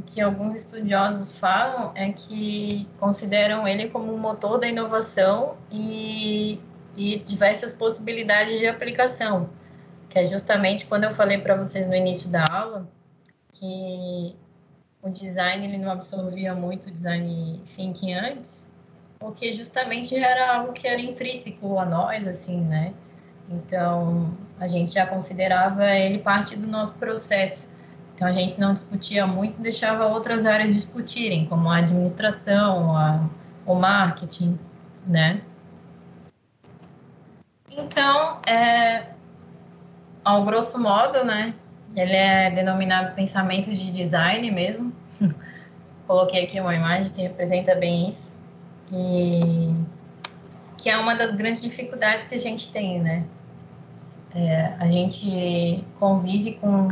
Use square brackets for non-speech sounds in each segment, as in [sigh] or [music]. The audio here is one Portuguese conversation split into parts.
o que alguns estudiosos falam é que consideram ele como o motor da inovação e, e diversas possibilidades de aplicação, que é justamente quando eu falei para vocês no início da aula que o design ele não absorvia muito o design thinking antes, porque justamente era algo que era intrínseco a nós, assim, né? Então, a gente já considerava ele parte do nosso processo. Então, a gente não discutia muito e deixava outras áreas discutirem, como a administração, a, o marketing, né? Então, é, ao grosso modo, né, ele é denominado pensamento de design mesmo. [laughs] Coloquei aqui uma imagem que representa bem isso. E que é uma das grandes dificuldades que a gente tem, né? É, a gente convive com,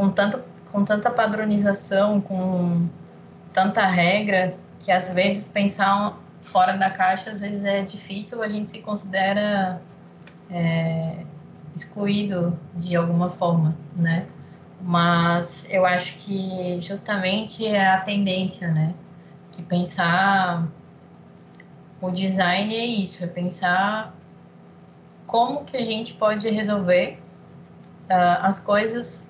com, tanto, com tanta padronização, com tanta regra, que às vezes pensar fora da caixa às vezes é difícil, a gente se considera é, excluído de alguma forma, né? Mas eu acho que justamente é a tendência, né? Que pensar o design é isso, é pensar como que a gente pode resolver uh, as coisas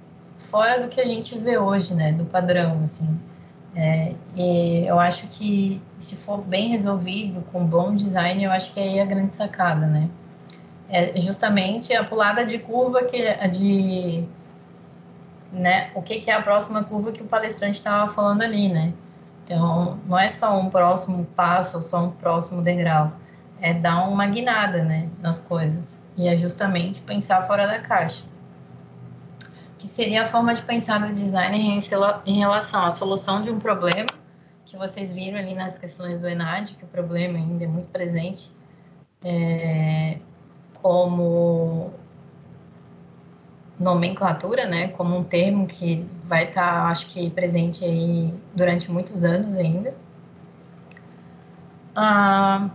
fora do que a gente vê hoje, né? Do padrão, assim. É, e eu acho que se for bem resolvido, com bom design, eu acho que aí é a grande sacada, né? é justamente a pulada de curva que de né, o que, que é a próxima curva que o palestrante estava falando ali, né? Então, não é só um próximo passo só um próximo degrau, é dar uma guinada, né, nas coisas. E é justamente pensar fora da caixa. Que seria a forma de pensar no design em relação à solução de um problema, que vocês viram ali nas questões do ENAD, que o problema ainda é muito presente, é, como nomenclatura, né, como um termo que vai estar, tá, acho que, presente aí durante muitos anos ainda. Ah,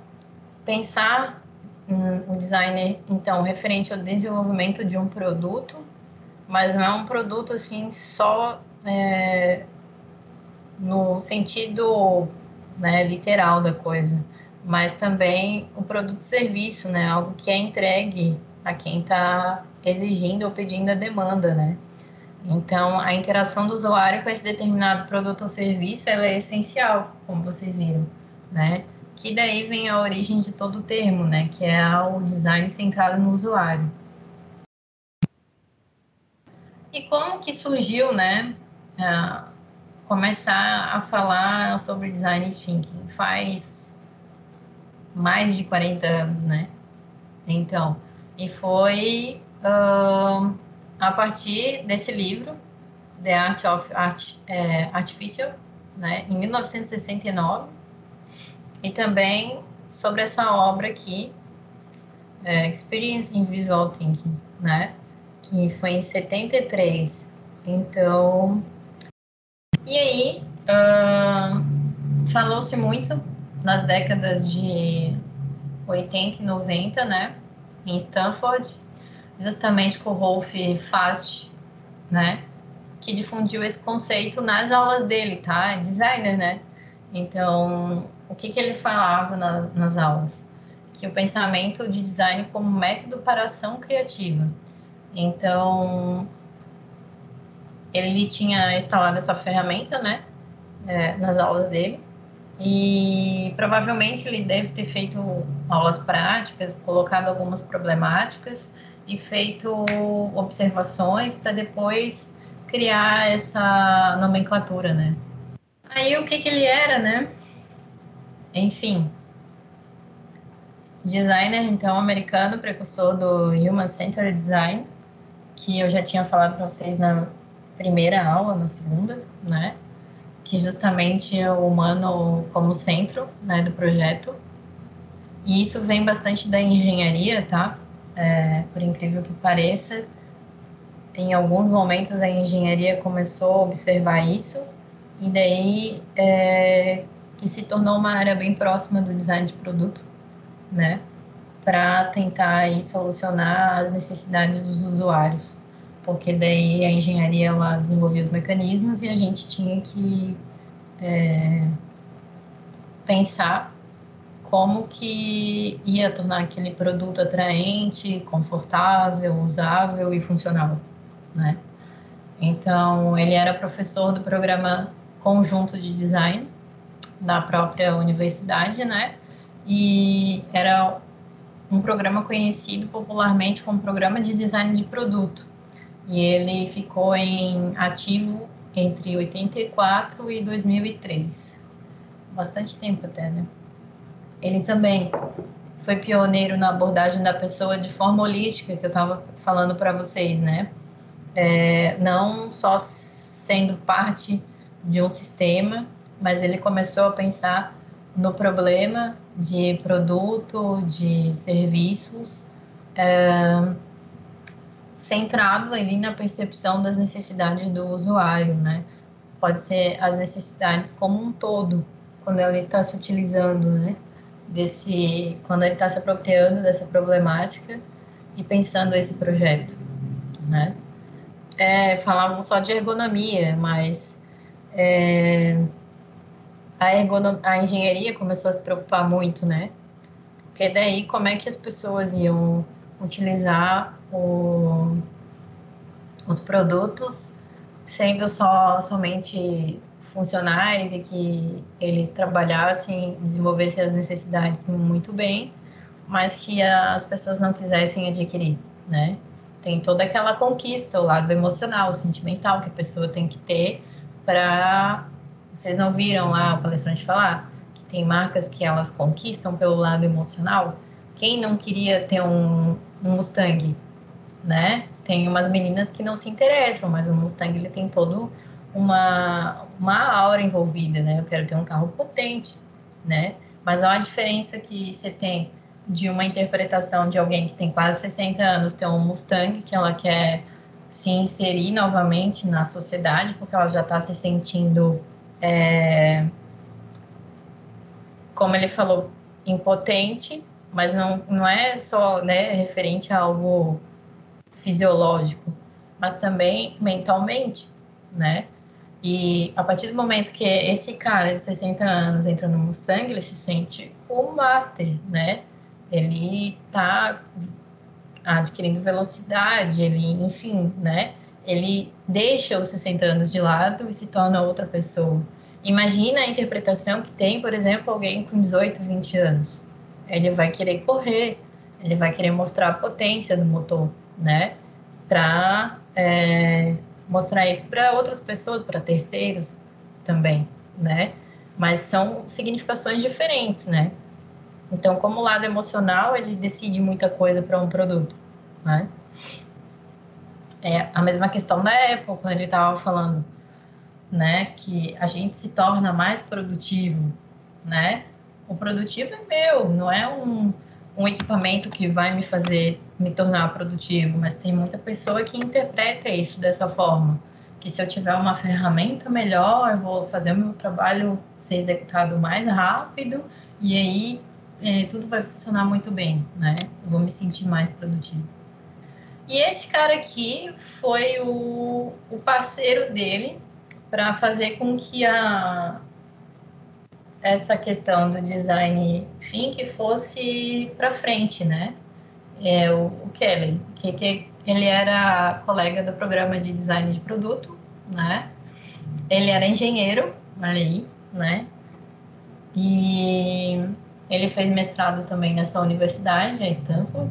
pensar um, um designer, então, referente ao desenvolvimento de um produto, mas não é um produto, assim, só é, no sentido né, literal da coisa, mas também o produto serviço, né? Algo que é entregue a quem está exigindo ou pedindo a demanda, né? Então, a interação do usuário com esse determinado produto ou serviço, ela é essencial, como vocês viram, né? Que daí vem a origem de todo o termo, né? Que é o design centrado no usuário. E como que surgiu, né? começar a falar sobre design thinking? Faz mais de 40 anos, né? Então, e foi uh, a partir desse livro, The Art of Art, é, Artificial, né, em 1969, e também sobre essa obra aqui, é, Experience in Visual Thinking, né, que foi em 73. Então, e aí, uh, falou-se muito nas décadas de 80 e 90, né, em Stanford, justamente com o Rolf Fast, né, que difundiu esse conceito nas aulas dele, tá? É designer, né? Então, o que, que ele falava na, nas aulas? Que o pensamento de design como método para ação criativa. Então, ele tinha instalado essa ferramenta, né, é, nas aulas dele, e provavelmente ele deve ter feito aulas práticas, colocado algumas problemáticas e feito observações para depois criar essa nomenclatura, né? Aí o que, que ele era, né? Enfim, designer então americano, precursor do Human Centered Design, que eu já tinha falado para vocês na primeira aula, na segunda, né? que justamente é o humano como centro né, do projeto. E isso vem bastante da engenharia, tá? É, por incrível que pareça, em alguns momentos a engenharia começou a observar isso, e daí é, que se tornou uma área bem próxima do design de produto, né? Para tentar aí, solucionar as necessidades dos usuários. porque daí a engenharia ela desenvolvia os mecanismos e a gente tinha que é, pensar como que ia tornar aquele produto atraente, confortável, usável e funcional, né? Então, ele era professor do programa Conjunto de Design da própria universidade, né? E era um programa conhecido popularmente como Programa de Design de Produto. E ele ficou em ativo entre 84 e 2003. Bastante tempo até, né? Ele também foi pioneiro na abordagem da pessoa de forma holística, que eu estava falando para vocês, né? É, não só sendo parte de um sistema, mas ele começou a pensar no problema de produto, de serviços, é, centrado ali na percepção das necessidades do usuário, né? Pode ser as necessidades como um todo, quando ele está se utilizando, né? Desse, quando ele está se apropriando dessa problemática e pensando esse projeto, né? É, falavam só de ergonomia, mas é, a, ergonom, a engenharia começou a se preocupar muito, né? Porque daí como é que as pessoas iam utilizar o, os produtos sendo só somente funcionais e que eles trabalhassem, desenvolvessem as necessidades muito bem, mas que as pessoas não quisessem adquirir, né? Tem toda aquela conquista, o lado emocional, sentimental que a pessoa tem que ter para vocês não viram lá o palestrante falar que tem marcas que elas conquistam pelo lado emocional? Quem não queria ter um, um Mustang, né? Tem umas meninas que não se interessam, mas o Mustang ele tem todo uma, uma aura envolvida, né? Eu quero ter um carro potente, né? Mas há uma diferença que você tem de uma interpretação de alguém que tem quase 60 anos ter um Mustang que ela quer se inserir novamente na sociedade porque ela já está se sentindo é, como ele falou, impotente, mas não, não é só né, referente a algo fisiológico, mas também mentalmente, né? E a partir do momento que esse cara de 60 anos entra no Mustang, ele se sente o master, né? Ele tá adquirindo velocidade, ele, enfim, né? Ele deixa os 60 anos de lado e se torna outra pessoa. Imagina a interpretação que tem, por exemplo, alguém com 18, 20 anos. Ele vai querer correr, ele vai querer mostrar a potência do motor, né? Para é, mostrar isso para outras pessoas, para terceiros também, né? Mas são significações diferentes, né? Então, como o lado emocional, ele decide muita coisa para um produto, né? É a mesma questão da Apple, quando ele estava falando né? Que a gente se torna mais produtivo, né? O produtivo é meu, não é um, um equipamento que vai me fazer me tornar produtivo, mas tem muita pessoa que interpreta isso dessa forma. Que se eu tiver uma ferramenta melhor, eu vou fazer o meu trabalho ser executado mais rápido e aí é, tudo vai funcionar muito bem, né? Eu vou me sentir mais produtivo. E esse cara aqui foi o, o parceiro dele para fazer com que a essa questão do design think fosse para frente, né? É, o, o Kelly, que, que ele era colega do programa de design de produto, né? Ele era engenheiro, aí, né? E ele fez mestrado também nessa universidade, a Stanford,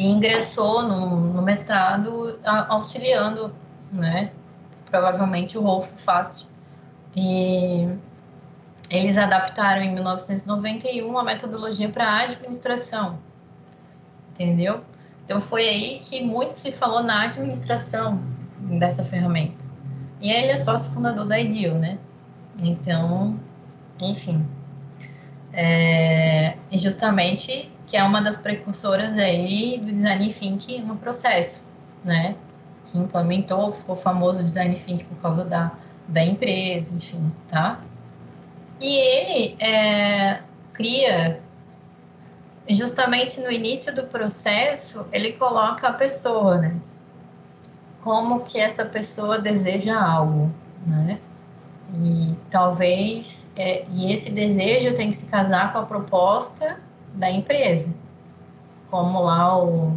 e ingressou no, no mestrado auxiliando, né? provavelmente o Rolf Fast. E eles adaptaram em 1991 a metodologia para administração, entendeu? Então foi aí que muito se falou na administração dessa ferramenta. E ele é sócio fundador da Ideal, né? Então, enfim. É, e justamente que é uma das precursoras aí do design thinking no processo, né? que implementou, ficou famoso design thinking por causa da, da empresa, enfim, tá? E ele é, cria, justamente no início do processo, ele coloca a pessoa, né? como que essa pessoa deseja algo, né? E talvez é, e esse desejo tem que se casar com a proposta da empresa, como lá o,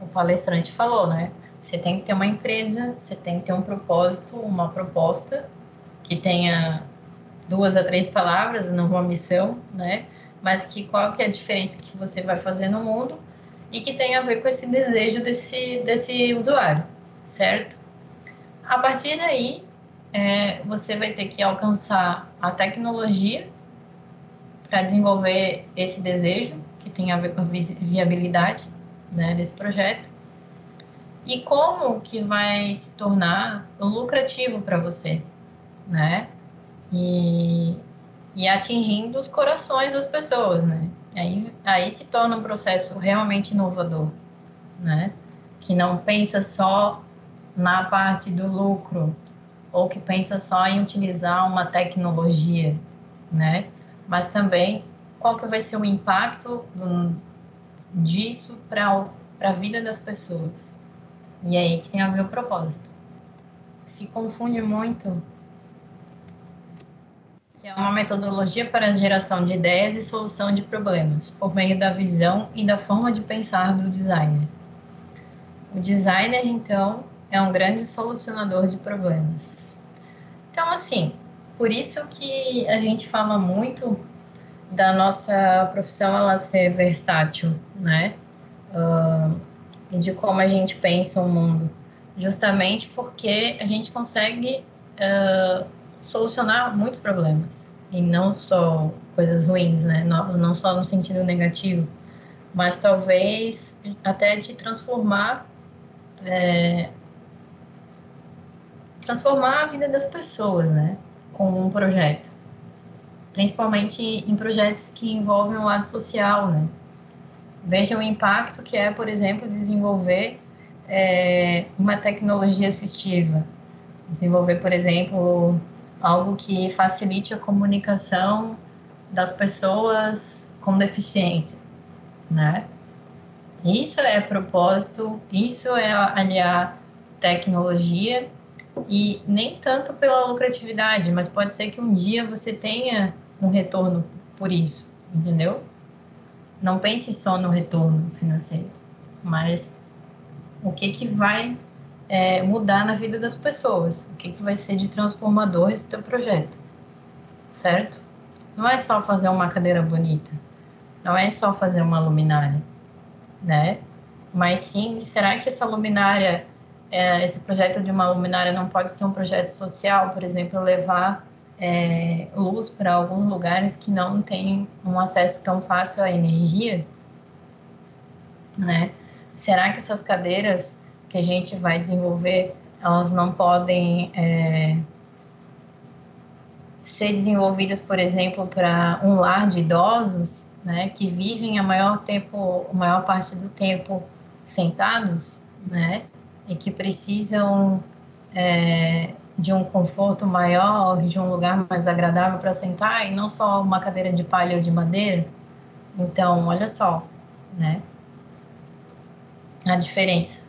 o palestrante falou, né? Você tem que ter uma empresa, você tem que ter um propósito, uma proposta que tenha duas a três palavras, não uma missão, né? Mas que qual que é a diferença que você vai fazer no mundo e que tem a ver com esse desejo desse, desse usuário, certo? A partir daí, é, você vai ter que alcançar a tecnologia para desenvolver esse desejo, que tem a ver com a viabilidade né, desse projeto, e como que vai se tornar lucrativo para você, né? E, e atingindo os corações das pessoas, né? Aí, aí se torna um processo realmente inovador, né? Que não pensa só na parte do lucro, ou que pensa só em utilizar uma tecnologia, né? Mas também qual que vai ser o impacto disso para a vida das pessoas. E aí que tem a ver o propósito. Se confunde muito que é uma metodologia para a geração de ideias e solução de problemas, por meio da visão e da forma de pensar do designer. O designer, então, é um grande solucionador de problemas. Então, assim, por isso que a gente fala muito da nossa profissão ela ser versátil, né? Uh, e de como a gente pensa o mundo. Justamente porque a gente consegue uh, solucionar muitos problemas. E não só coisas ruins, né? Não, não só no sentido negativo, mas talvez até de transformar é, transformar a vida das pessoas, né? Com um projeto. Principalmente em projetos que envolvem o lado social, né? Veja o impacto que é, por exemplo, desenvolver é, uma tecnologia assistiva. Desenvolver, por exemplo, algo que facilite a comunicação das pessoas com deficiência, né? Isso é propósito, isso é aliar tecnologia e nem tanto pela lucratividade, mas pode ser que um dia você tenha um retorno por isso, entendeu? Não pense só no retorno financeiro, mas o que que vai é, mudar na vida das pessoas, o que que vai ser de transformador esse teu projeto, certo? Não é só fazer uma cadeira bonita, não é só fazer uma luminária, né? Mas sim, será que essa luminária é, esse projeto de uma luminária não pode ser um projeto social, por exemplo, levar é, luz para alguns lugares que não têm um acesso tão fácil à energia, né? Será que essas cadeiras que a gente vai desenvolver, elas não podem é, ser desenvolvidas, por exemplo, para um lar de idosos, né, que vivem a maior tempo, a maior parte do tempo sentados, né? E que precisam é, de um conforto maior, de um lugar mais agradável para sentar e não só uma cadeira de palha ou de madeira. Então, olha só, né? A diferença.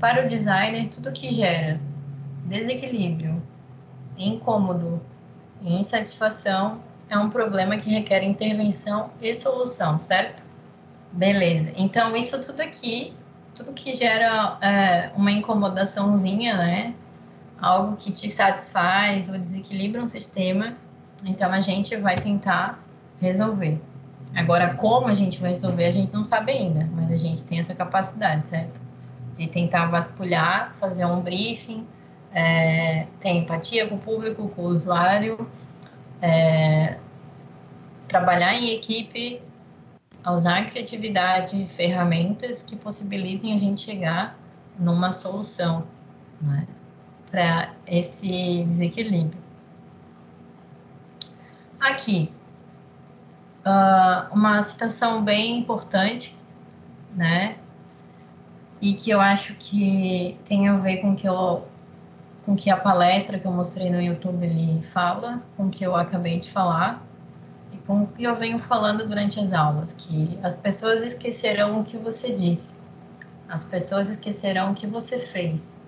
Para o designer, tudo que gera desequilíbrio, incômodo e insatisfação é um problema que requer intervenção e solução, certo? Beleza. Então, isso tudo aqui tudo que gera é, uma incomodaçãozinha, né? Algo que te satisfaz ou desequilibra um sistema, então a gente vai tentar resolver. Agora, como a gente vai resolver, a gente não sabe ainda, mas a gente tem essa capacidade, certo? De tentar vasculhar, fazer um briefing, é, ter empatia com o público, com o usuário, é, trabalhar em equipe a usar a criatividade, ferramentas que possibilitem a gente chegar numa solução né, para esse desequilíbrio. Aqui, uh, uma citação bem importante, né, e que eu acho que tem a ver com que eu com que a palestra que eu mostrei no YouTube ele fala, com que eu acabei de falar, o que eu venho falando durante as aulas, que as pessoas esquecerão o que você disse, as pessoas esquecerão o que você fez,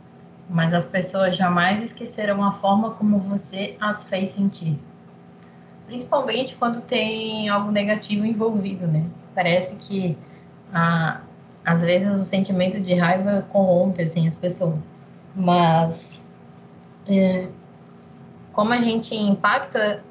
mas as pessoas jamais esquecerão a forma como você as fez sentir. Principalmente quando tem algo negativo envolvido, né? Parece que ah, às vezes o sentimento de raiva corrompe assim as pessoas, mas é, como a gente impacta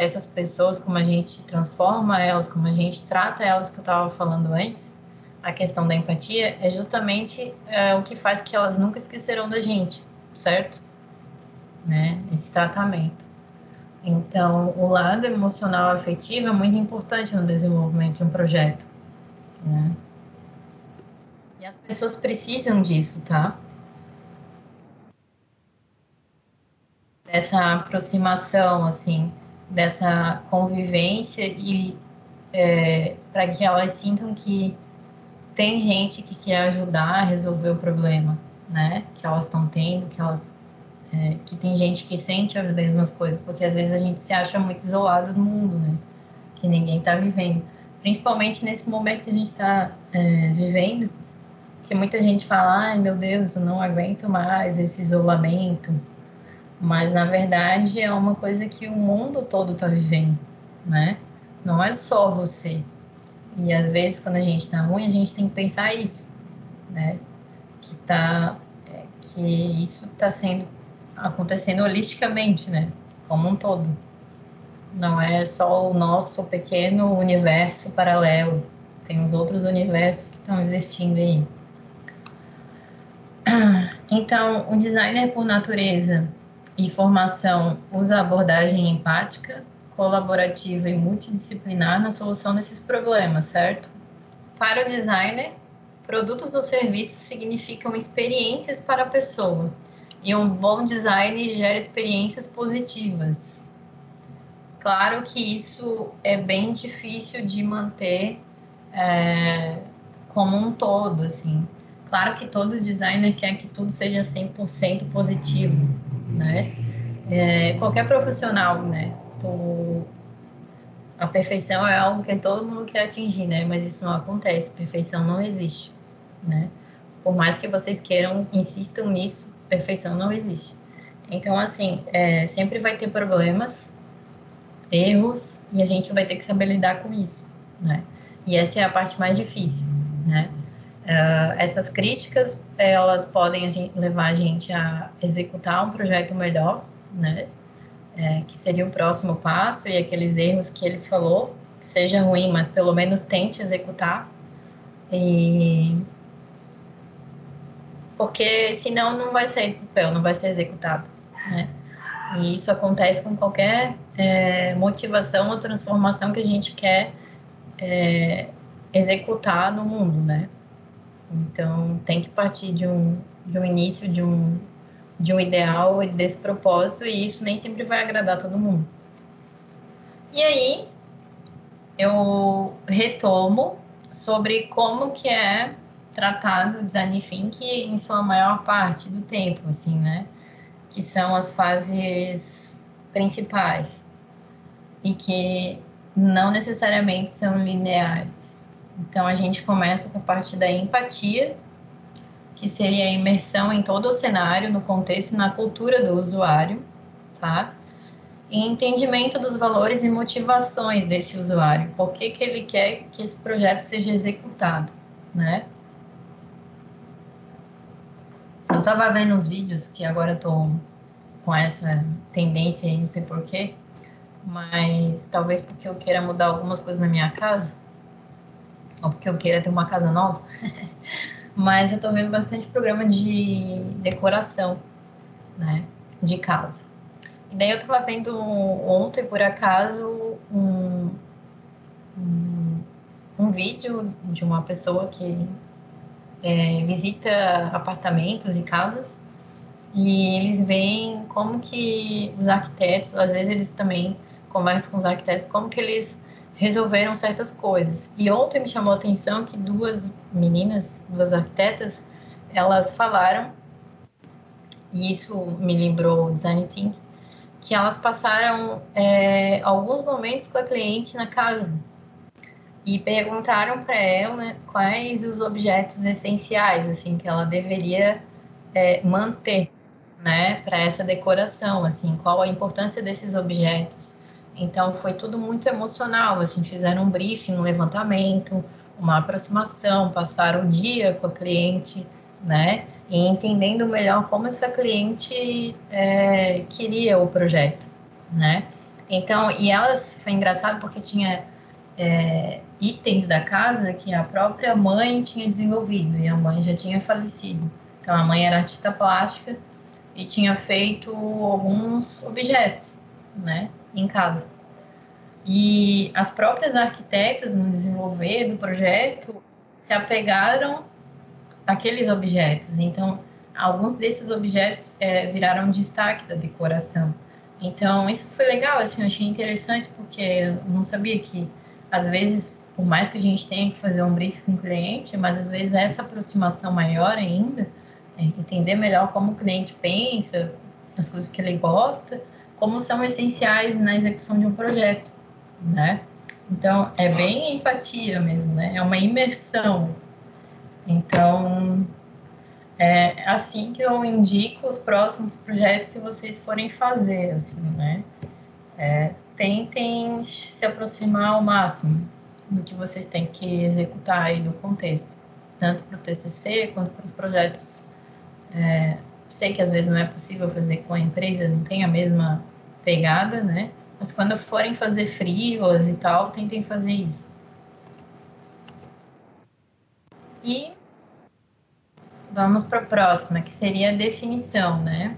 essas pessoas, como a gente transforma elas, como a gente trata elas, que eu estava falando antes, a questão da empatia é justamente é, o que faz que elas nunca esquecerão da gente, certo? Né? Esse tratamento. Então, o lado emocional afetivo é muito importante no desenvolvimento de um projeto. Né? E as pessoas precisam disso, tá? Dessa aproximação, assim, dessa convivência e é, para que elas sintam que tem gente que quer ajudar a resolver o problema, né? Que elas estão tendo, que elas é, que tem gente que sente as mesmas coisas, porque às vezes a gente se acha muito isolado no mundo, né? Que ninguém está vivendo, principalmente nesse momento que a gente está é, vivendo, que muita gente fala, ai meu Deus, eu não aguento mais esse isolamento, mas na verdade é uma coisa que o mundo todo está vivendo, né? Não é só você, e às vezes, quando a gente está ruim, a gente tem que pensar isso, né? Que, tá, é, que isso está sendo acontecendo holisticamente, né? Como um todo. Não é só o nosso pequeno universo paralelo. Tem os outros universos que estão existindo aí. [clears throat] Então, o designer por natureza e formação usa abordagem empática, colaborativa e multidisciplinar na solução desses problemas, certo? Para o designer, produtos ou serviços significam experiências para a pessoa, e um bom design gera experiências positivas. Claro que isso é bem difícil de manter é, como um todo, assim. Claro que todo designer quer que tudo seja 100% positivo, né? É, qualquer profissional, né? A perfeição é algo que todo mundo quer atingir, né? Mas isso não acontece. Perfeição não existe, né? Por mais que vocês queiram, insistam nisso, perfeição não existe. Então, assim, é, sempre vai ter problemas, erros, e a gente vai ter que saber lidar com isso, né? E essa é a parte mais difícil, né? Uh, essas críticas, elas podem a gente, levar a gente a executar um projeto melhor, né? é, que seria o próximo passo, e aqueles erros que ele falou, seja ruim, mas pelo menos tente executar. E... Porque senão não vai sair do papel, não vai ser executado, né? E isso acontece com qualquer é, motivação ou transformação que a gente quer é, executar no mundo, né? Então, tem que partir de um, de um início, de um, de um ideal e desse propósito, e isso nem sempre vai agradar todo mundo. E aí, eu retomo sobre como que é tratado o design thinking em sua maior parte do tempo, assim, né? Que são as fases principais e que não necessariamente são lineares. Então, a gente começa com a parte da empatia, que seria a imersão em todo o cenário, no contexto e na cultura do usuário, tá? E entendimento dos valores e motivações desse usuário, por que, que ele quer que esse projeto seja executado, né? Eu tava vendo uns vídeos que agora eu tô com essa tendência aí, não sei porquê, mas talvez porque eu queira mudar algumas coisas na minha casa, ou porque eu queira ter uma casa nova. [laughs] Mas eu tô vendo bastante programa de decoração, né? De casa. E daí eu tava vendo ontem, por acaso, um, um, um vídeo de uma pessoa que é, visita apartamentos e casas e eles veem como que os arquitetos, às vezes eles também conversam com os arquitetos, como que eles resolveram certas coisas. E ontem me chamou a atenção que duas meninas, duas arquitetas, elas falaram, e isso me lembrou o Design Think, que elas passaram é, alguns momentos com a cliente na casa e perguntaram para ela né, quais os objetos essenciais assim que ela deveria é, manter, né, para essa decoração, assim, qual a importância desses objetos. Então foi tudo muito emocional, assim, fizeram um briefing, um levantamento, uma aproximação, passaram o dia com a cliente, né, e entendendo melhor como essa cliente é, queria o projeto, né. Então, e elas, foi engraçado porque tinha é, itens da casa que a própria mãe tinha desenvolvido e a mãe já tinha falecido. Então, a mãe era artista plástica e tinha feito alguns objetos, né, em casa. E as próprias arquitetas no desenvolver do projeto se apegaram àqueles objetos. Então, alguns desses objetos é, viraram destaque da decoração. Então, isso foi legal, assim, eu achei interessante, porque eu não sabia que, às vezes, por mais que a gente tenha que fazer um briefing com o cliente, mas às vezes essa aproximação maior ainda, é entender melhor como o cliente pensa, as coisas que ele gosta, como são essenciais na execução de um projeto, né? Então, é bem empatia mesmo, né? É uma imersão. Então, é assim que eu indico os próximos projetos que vocês forem fazer, assim, né? É, tentem se aproximar ao máximo do que vocês têm que executar aí do contexto, tanto para o TCC quanto para os projetos. É, sei que às vezes não é possível fazer com a empresa, não tem a mesma pegada, né? Mas quando forem fazer frios e tal, tentem fazer isso. E Vamos para a próxima, que seria a definição, né?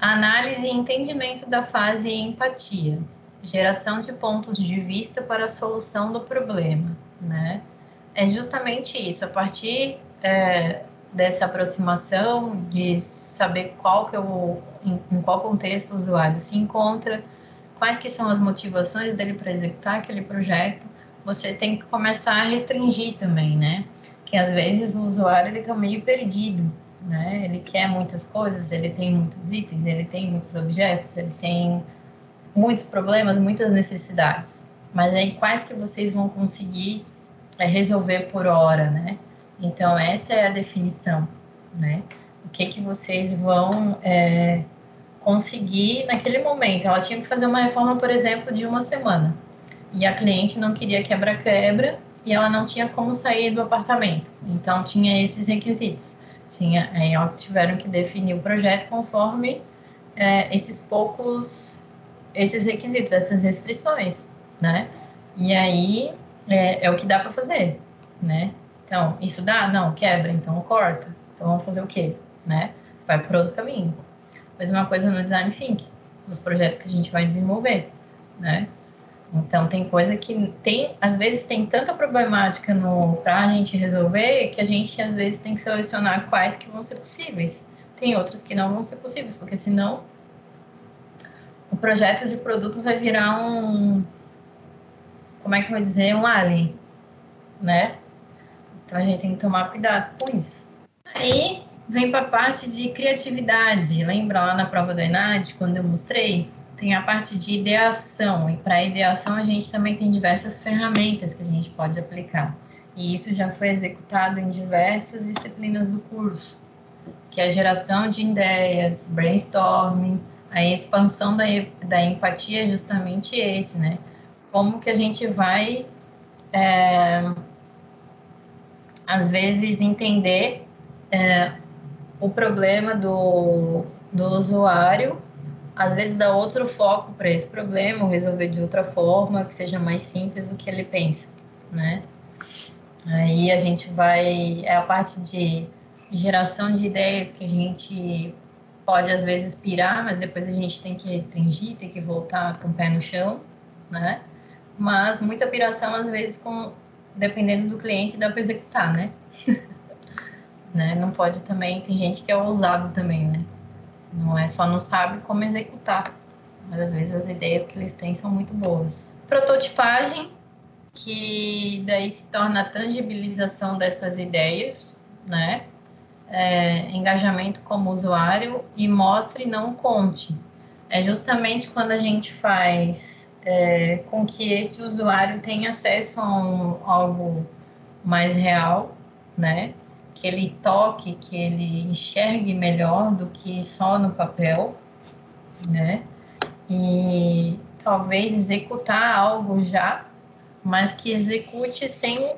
Análise e entendimento da fase empatia. Geração de pontos de vista para a solução do problema, né? É justamente isso, a partir é, dessa aproximação, de saber qual que é o, em, em qual contexto o usuário se encontra, quais que são as motivações dele para executar aquele projeto, você tem que começar a restringir também, né? que às vezes o usuário ele está meio perdido, né? Ele quer muitas coisas, ele tem muitos itens, ele tem muitos objetos, ele tem muitos problemas, muitas necessidades. Mas aí quais que vocês vão conseguir é, resolver por hora, né? Então essa é a definição, né? O que que vocês vão é, conseguir naquele momento? Ela tinha que fazer uma reforma, por exemplo, de uma semana e a cliente não queria quebra-quebra e ela não tinha como sair do apartamento. Então tinha esses requisitos. Tinha, aí elas tiveram que definir o projeto conforme é, esses poucos, esses requisitos, essas restrições, né? E aí é, é o que dá para fazer, né? Então, isso dá? Não, quebra, então corta. Então vamos fazer o quê? Né? Vai por outro caminho. Mesma coisa no design thinking, nos projetos que a gente vai desenvolver, né? Então tem coisa que tem, às vezes tem tanta problemática no para a gente resolver que a gente às vezes tem que selecionar quais que vão ser possíveis. Tem outras que não vão ser possíveis, porque senão o projeto de produto vai virar um como é que eu vou dizer, um alien, né? Então a gente tem que tomar cuidado com isso. Aí vem para a parte de criatividade. Lembra lá na prova da ENAD, quando eu mostrei? tem a parte de ideação, e para ideação a gente também tem diversas ferramentas que a gente pode aplicar. E isso já foi executado em diversas disciplinas do curso, que é a geração de ideias, brainstorming, a expansão da, da empatia é justamente esse, né? Como que a gente vai, é, às vezes, entender é, o problema do, do usuário às vezes dá outro foco para esse problema, ou resolver de outra forma, que seja mais simples do que ele pensa, né? Aí a gente vai, é a parte de geração de ideias que a gente pode às vezes pirar, mas depois a gente tem que restringir, tem que voltar com o pé no chão, né? Mas muita piração às vezes com dependendo do cliente dá para executar, né? [laughs] né? Não pode também, tem gente que é ousado também, né? Não é só não sabe como executar, mas às vezes as ideias que eles têm são muito boas. Prototipagem, que daí se torna a tangibilização dessas ideias, né? É, engajamento como usuário e mostre não conte. É justamente quando a gente faz é, com que esse usuário tenha acesso a um, algo mais real, né? que ele toque, que ele enxergue melhor do que só no papel, né? E talvez executar algo já, mas que execute sem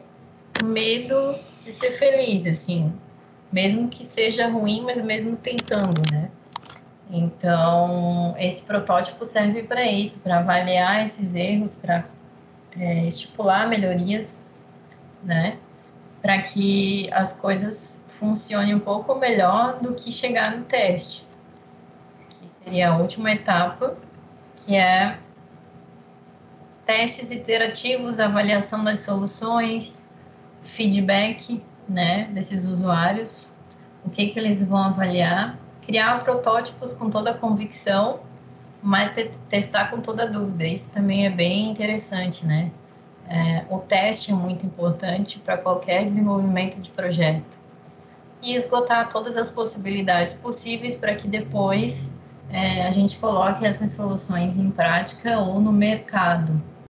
medo de ser feliz, assim, mesmo que seja ruim, mas mesmo tentando, né? Então, esse protótipo serve para isso, para avaliar esses erros, para é, estipular melhorias, né? Para que as coisas funcionem um pouco melhor do que chegar no teste, que seria a última etapa, que é testes iterativos, avaliação das soluções, feedback, né, desses usuários, o que que eles vão avaliar, criar protótipos com toda a convicção, mas te testar com toda dúvida. Isso também é bem interessante, né? É, o teste é muito importante para qualquer desenvolvimento de projeto. E esgotar todas as possibilidades possíveis para que depois é, a gente coloque essas soluções em prática ou no mercado,